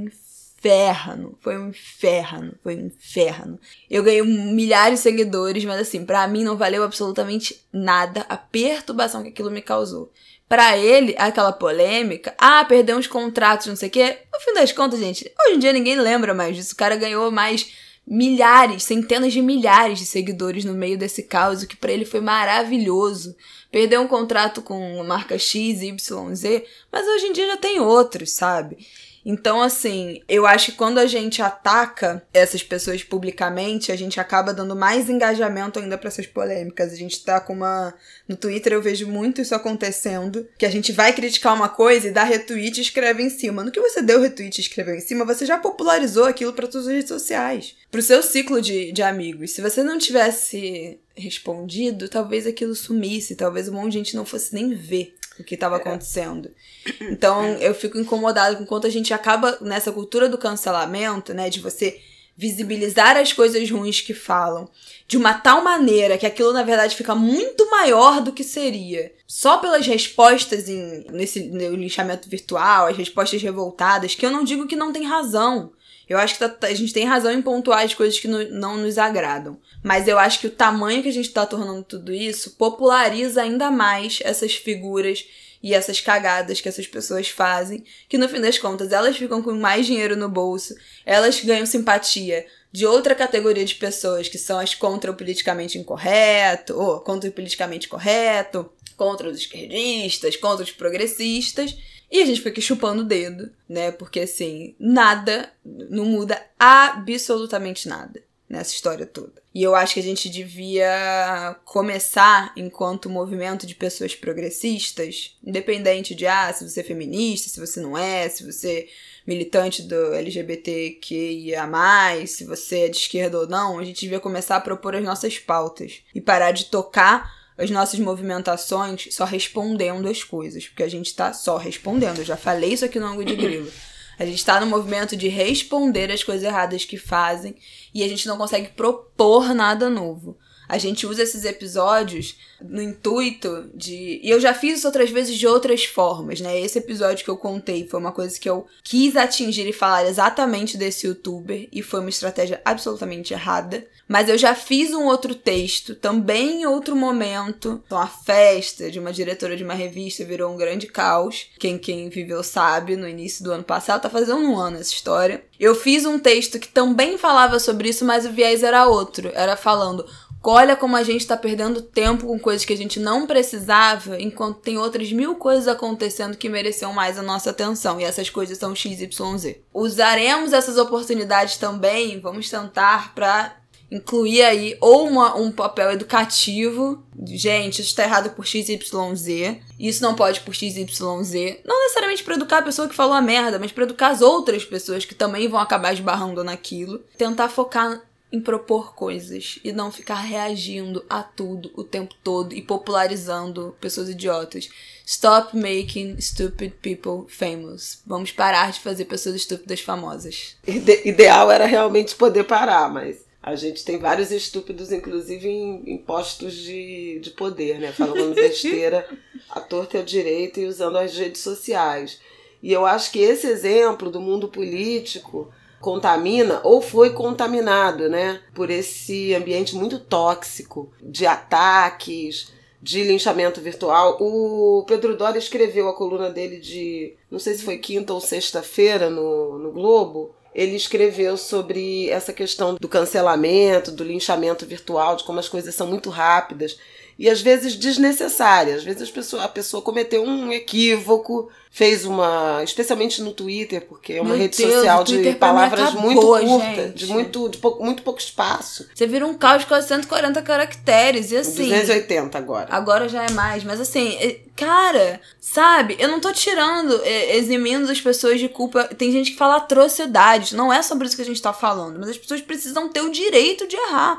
inferno, foi um inferno, foi um inferno. Eu ganhei milhares de seguidores, mas assim, para mim não valeu absolutamente nada a perturbação que aquilo me causou. Para ele, aquela polêmica, ah, perdeu uns contratos, não sei o quê. No fim das contas, gente, hoje em dia ninguém lembra mais disso. O cara ganhou mais milhares, centenas de milhares de seguidores no meio desse caos, o que para ele foi maravilhoso. Perdeu um contrato com marca X, Y, Z, mas hoje em dia já tem outros, sabe? Então, assim, eu acho que quando a gente ataca essas pessoas publicamente, a gente acaba dando mais engajamento ainda para essas polêmicas. A gente tá com uma. No Twitter eu vejo muito isso acontecendo, que a gente vai criticar uma coisa e dá retweet e escreve em cima. No que você deu retweet e escreveu em cima, você já popularizou aquilo para todas as redes sociais, pro seu ciclo de, de amigos. Se você não tivesse respondido, talvez aquilo sumisse, talvez um monte de gente não fosse nem ver o que estava é. acontecendo. Então eu fico incomodada com quanto a gente acaba nessa cultura do cancelamento, né, de você visibilizar as coisas ruins que falam de uma tal maneira que aquilo na verdade fica muito maior do que seria. Só pelas respostas em, nesse no linchamento virtual, as respostas revoltadas, que eu não digo que não tem razão. Eu acho que tá, a gente tem razão em pontuar as coisas que no, não nos agradam. Mas eu acho que o tamanho que a gente está tornando tudo isso populariza ainda mais essas figuras e essas cagadas que essas pessoas fazem, que no fim das contas elas ficam com mais dinheiro no bolso, elas ganham simpatia de outra categoria de pessoas que são as contra o politicamente incorreto, ou contra o politicamente correto, contra os esquerdistas, contra os progressistas. E a gente fica aqui chupando o dedo, né? Porque assim, nada, não muda absolutamente nada nessa história toda. E eu acho que a gente devia começar, enquanto movimento de pessoas progressistas, independente de ah, se você é feminista, se você não é, se você é militante do LGBTQIA, se você é de esquerda ou não, a gente devia começar a propor as nossas pautas e parar de tocar as nossas movimentações só respondendo as coisas, porque a gente tá só respondendo. Eu já falei isso aqui no ângulo de grilo. A gente tá no movimento de responder as coisas erradas que fazem e a gente não consegue propor nada novo. A gente usa esses episódios no intuito de. E eu já fiz isso outras vezes de outras formas, né? Esse episódio que eu contei foi uma coisa que eu quis atingir e falar exatamente desse youtuber e foi uma estratégia absolutamente errada. Mas eu já fiz um outro texto, também em outro momento. Então, a festa de uma diretora de uma revista virou um grande caos. Quem, quem viveu sabe, no início do ano passado, tá fazendo um ano essa história. Eu fiz um texto que também falava sobre isso, mas o viés era outro. Era falando Olha como a gente está perdendo tempo com coisas que a gente não precisava, enquanto tem outras mil coisas acontecendo que mereciam mais a nossa atenção. E essas coisas são XYZ. Usaremos essas oportunidades também, vamos tentar para incluir aí ou uma, um papel educativo. Gente, isso está errado por XYZ. Isso não pode por XYZ. Não necessariamente para educar a pessoa que falou a merda, mas para educar as outras pessoas que também vão acabar esbarrando naquilo. Tentar focar em propor coisas e não ficar reagindo a tudo o tempo todo e popularizando pessoas idiotas. Stop making stupid people famous. Vamos parar de fazer pessoas estúpidas famosas. Ide ideal era realmente poder parar, mas a gente tem vários estúpidos, inclusive em, em postos de, de poder, né? Falando besteira à torta e ao direito e usando as redes sociais. E eu acho que esse exemplo do mundo político contamina ou foi contaminado, né, por esse ambiente muito tóxico de ataques, de linchamento virtual. O Pedro Doria escreveu a coluna dele de, não sei se foi quinta ou sexta-feira no, no Globo. Ele escreveu sobre essa questão do cancelamento, do linchamento virtual, de como as coisas são muito rápidas e às vezes desnecessárias. Às vezes a pessoa, a pessoa cometeu um equívoco, fez uma. Especialmente no Twitter, porque é uma Meu rede Deus, social de palavras acabou, muito curtas, gente. de muito, de pouco, muito pouco espaço. Você vira um caos com 140 caracteres. E assim. 280 agora. Agora já é mais, mas assim, cara, sabe? Eu não tô tirando, eximindo as pessoas de culpa. Tem gente que fala atrocidades, não é sobre isso que a gente tá falando, mas as pessoas precisam ter o direito de errar.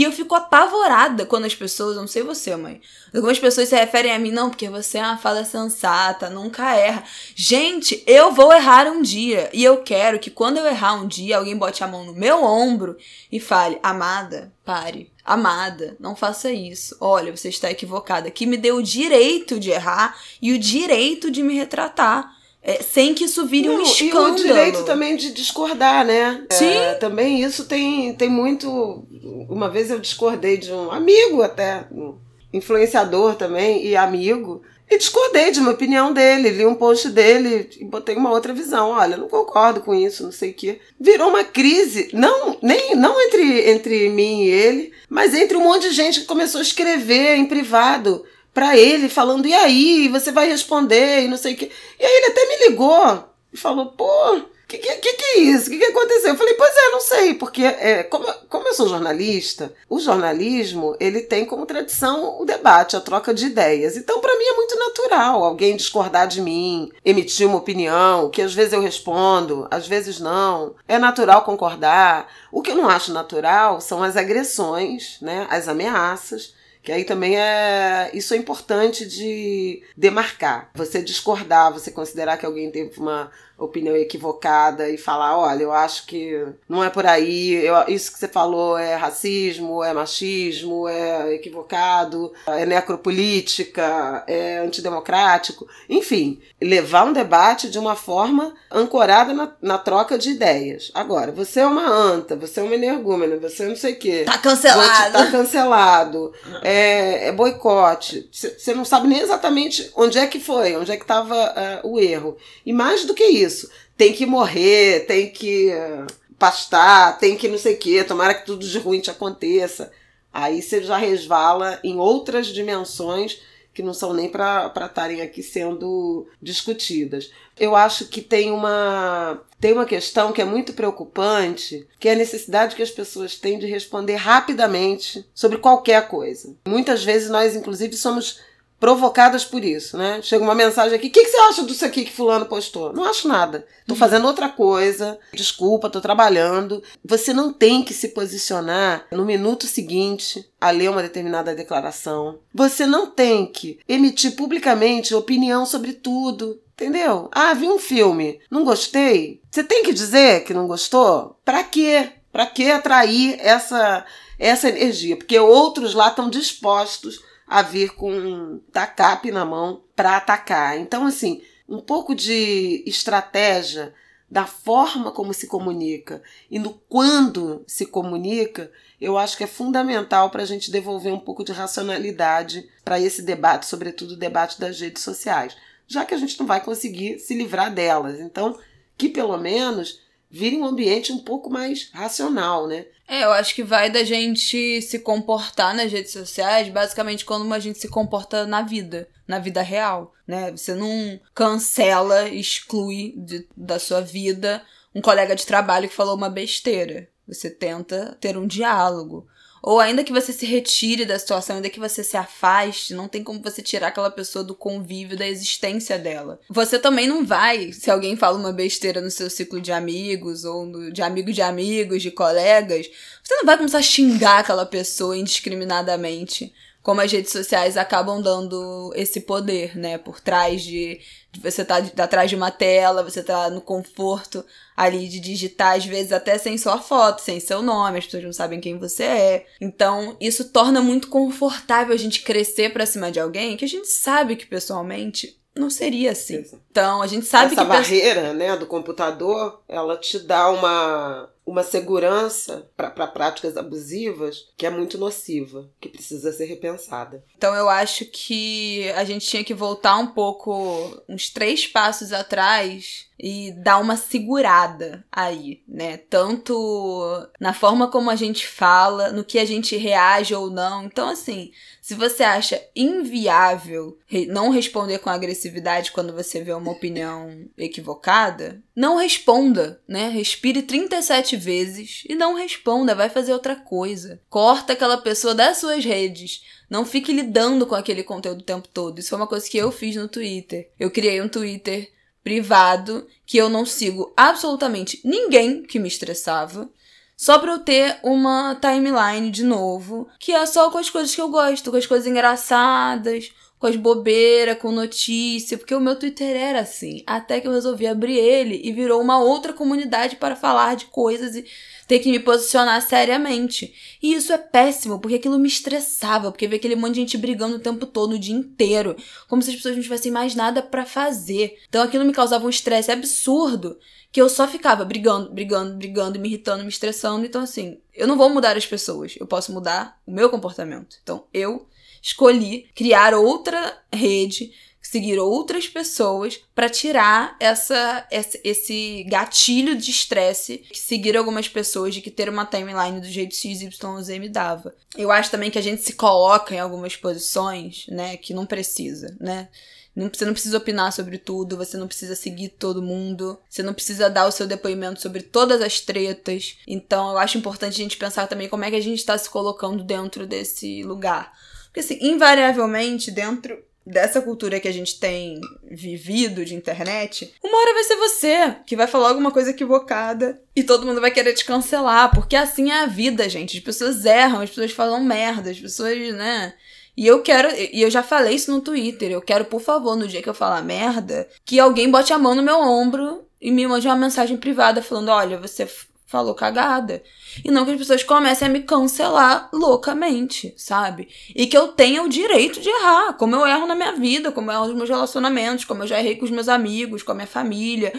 E eu fico apavorada quando as pessoas, não sei você, mãe, algumas pessoas se referem a mim, não, porque você é uma fada sensata, nunca erra. Gente, eu vou errar um dia. E eu quero que quando eu errar um dia, alguém bote a mão no meu ombro e fale: Amada, pare. Amada, não faça isso. Olha, você está equivocada. Que me deu o direito de errar e o direito de me retratar. É, sem que isso vire um Não, escândalo. E o direito também de discordar, né? Sim. É, também isso tem, tem muito. Uma vez eu discordei de um amigo, até, um influenciador também, e amigo, e discordei de uma opinião dele, li um post dele e botei uma outra visão. Olha, não concordo com isso, não sei o quê. Virou uma crise, não, nem, não entre, entre mim e ele, mas entre um monte de gente que começou a escrever em privado pra ele, falando, e aí, você vai responder, e não sei o quê. E aí ele até me ligou e falou, pô, que, que, que é isso? O que, que aconteceu? Eu falei, pois é, não sei, porque é, como, como eu sou jornalista, o jornalismo ele tem como tradição o debate, a troca de ideias. Então, para mim é muito natural alguém discordar de mim, emitir uma opinião, que às vezes eu respondo, às vezes não. É natural concordar. O que eu não acho natural são as agressões, né, as ameaças. Que aí também é. Isso é importante de demarcar. Você discordar, você considerar que alguém teve uma opinião equivocada e falar: olha, eu acho que não é por aí, eu, isso que você falou é racismo, é machismo, é equivocado, é necropolítica, é antidemocrático. Enfim, levar um debate de uma forma ancorada na, na troca de ideias. Agora, você é uma anta, você é uma energúmena, você é não sei o quê. Tá cancelado. Tá cancelado. É, é boicote. Você não sabe nem exatamente onde é que foi, onde é que estava o erro. E mais do que isso, tem que morrer, tem que eh, pastar, tem que não sei o quê, tomara que tudo de ruim te aconteça. Aí você já resvala em outras dimensões que não são nem para estarem aqui sendo discutidas. Eu acho que tem uma, tem uma questão que é muito preocupante, que é a necessidade que as pessoas têm de responder rapidamente sobre qualquer coisa. Muitas vezes nós, inclusive, somos provocadas por isso, né? Chega uma mensagem aqui, o que, que você acha disso aqui que fulano postou? Não acho nada. Tô fazendo outra coisa, desculpa, tô trabalhando. Você não tem que se posicionar no minuto seguinte a ler uma determinada declaração. Você não tem que emitir publicamente opinião sobre tudo. Entendeu? Ah, vi um filme, não gostei. Você tem que dizer que não gostou? Pra quê? Pra que atrair essa, essa energia? Porque outros lá estão dispostos a vir com um tacape na mão para atacar. Então, assim, um pouco de estratégia da forma como se comunica e no quando se comunica, eu acho que é fundamental para a gente devolver um pouco de racionalidade para esse debate, sobretudo o debate das redes sociais, já que a gente não vai conseguir se livrar delas. Então, que pelo menos vire um ambiente um pouco mais racional, né? É, eu acho que vai da gente se comportar nas redes sociais, basicamente como a gente se comporta na vida, na vida real, né? Você não cancela, exclui de, da sua vida um colega de trabalho que falou uma besteira. Você tenta ter um diálogo. Ou ainda que você se retire da situação, ainda que você se afaste, não tem como você tirar aquela pessoa do convívio, da existência dela. Você também não vai, se alguém fala uma besteira no seu ciclo de amigos, ou no, de amigo de amigos, de colegas, você não vai começar a xingar aquela pessoa indiscriminadamente. Como as redes sociais acabam dando esse poder, né? Por trás de, de você tá de, atrás de uma tela, você tá no conforto ali de digitar, às vezes até sem sua foto, sem seu nome, as pessoas não sabem quem você é. Então, isso torna muito confortável a gente crescer pra cima de alguém que a gente sabe que pessoalmente não seria assim. Então, a gente sabe Essa que. barreira, né, do computador, ela te dá uma uma segurança para práticas abusivas que é muito nociva, que precisa ser repensada. Então eu acho que a gente tinha que voltar um pouco, uns três passos atrás e dar uma segurada aí, né? Tanto na forma como a gente fala, no que a gente reage ou não. Então, assim, se você acha inviável não responder com agressividade quando você vê uma opinião equivocada, não responda, né? Respire 37 vezes e não responda, vai fazer outra coisa. Corta aquela pessoa das suas redes. Não fique lidando com aquele conteúdo o tempo todo. Isso foi uma coisa que eu fiz no Twitter. Eu criei um Twitter privado que eu não sigo absolutamente ninguém que me estressava. Só pra eu ter uma timeline de novo, que é só com as coisas que eu gosto, com as coisas engraçadas, com as bobeiras, com notícia, porque o meu Twitter era assim. Até que eu resolvi abrir ele e virou uma outra comunidade para falar de coisas e ter que me posicionar seriamente. E isso é péssimo, porque aquilo me estressava, porque ver aquele monte de gente brigando o tempo todo, o dia inteiro, como se as pessoas não tivessem mais nada para fazer. Então aquilo me causava um estresse absurdo, que eu só ficava brigando, brigando, brigando, me irritando, me estressando. Então assim, eu não vou mudar as pessoas, eu posso mudar o meu comportamento. Então eu escolhi criar outra rede seguir outras pessoas para tirar essa, essa, esse gatilho de estresse que seguir algumas pessoas de que ter uma timeline do jeito XYZ me dava. Eu acho também que a gente se coloca em algumas posições, né, que não precisa, né? Você não precisa opinar sobre tudo, você não precisa seguir todo mundo, você não precisa dar o seu depoimento sobre todas as tretas. Então eu acho importante a gente pensar também como é que a gente está se colocando dentro desse lugar. Porque assim, invariavelmente, dentro dessa cultura que a gente tem vivido de internet, uma hora vai ser você que vai falar alguma coisa equivocada e todo mundo vai querer te cancelar, porque assim é a vida, gente. As pessoas erram, as pessoas falam merda, as pessoas, né? E eu quero, e eu já falei isso no Twitter, eu quero, por favor, no dia que eu falar merda, que alguém bote a mão no meu ombro e me mande uma mensagem privada falando: olha, você falou cagada. E não que as pessoas comecem a me cancelar loucamente, sabe? E que eu tenha o direito de errar, como eu erro na minha vida, como eu erro nos meus relacionamentos, como eu já errei com os meus amigos, com a minha família.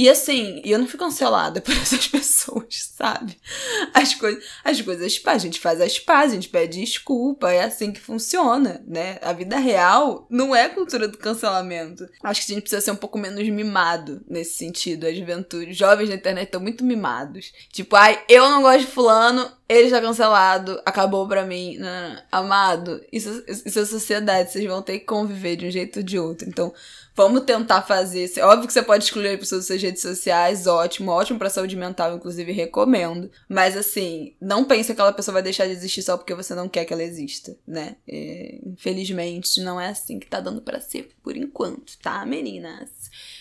E assim, eu não fui cancelada por essas pessoas, sabe? As coisas, as coisas, a gente faz as pazes, a gente pede desculpa, é assim que funciona, né? A vida real não é cultura do cancelamento. Acho que a gente precisa ser um pouco menos mimado nesse sentido. As juventude, jovens na internet estão muito mimados. Tipo, ai, eu não gosto de fulano, ele está cancelado, acabou pra mim. Não, não, não. Amado, isso, isso é sociedade, vocês vão ter que conviver de um jeito ou de outro. Então, vamos tentar fazer. Óbvio que você pode excluir pessoas das suas redes sociais, ótimo, ótimo pra saúde mental, inclusive recomendo. Mas assim, não pense que aquela pessoa vai deixar de existir só porque você não quer que ela exista, né? É, infelizmente, não é assim que tá dando para ser por enquanto, tá, meninas?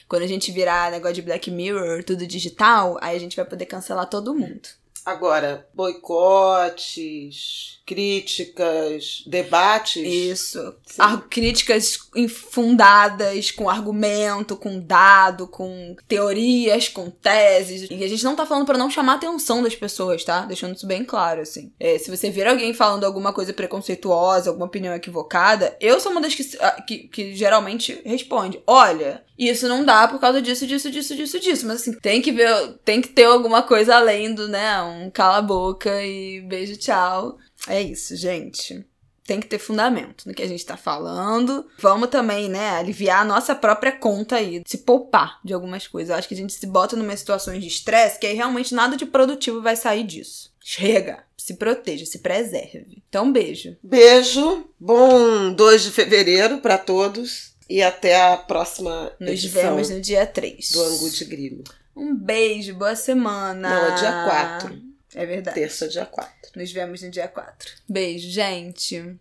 Quando a gente virar negócio de Black Mirror, tudo digital, aí a gente vai poder cancelar todo mundo. Agora, boicotes, críticas, debates. Isso. Ar críticas infundadas, com argumento, com dado, com teorias, com teses. E a gente não tá falando para não chamar a atenção das pessoas, tá? Deixando isso bem claro, assim. É, se você ver alguém falando alguma coisa preconceituosa, alguma opinião equivocada, eu sou uma das que, que, que geralmente responde: olha, isso não dá por causa disso, disso, disso, disso, disso. Mas assim, tem que ver, tem que ter alguma coisa além do, né? Um cala a boca e beijo, tchau. É isso, gente. Tem que ter fundamento no que a gente tá falando. Vamos também, né, aliviar a nossa própria conta aí, se poupar de algumas coisas. Eu acho que a gente se bota numa situações de estresse que aí realmente nada de produtivo vai sair disso. Chega! Se proteja, se preserve. Então, beijo. Beijo. Bom 2 de fevereiro para todos. E até a próxima Nos edição vemos no dia 3. Do Angu de Grilo. Um beijo, boa semana. Não, é dia 4. É verdade. Terça, dia 4. Nos vemos no dia 4. Beijo, gente.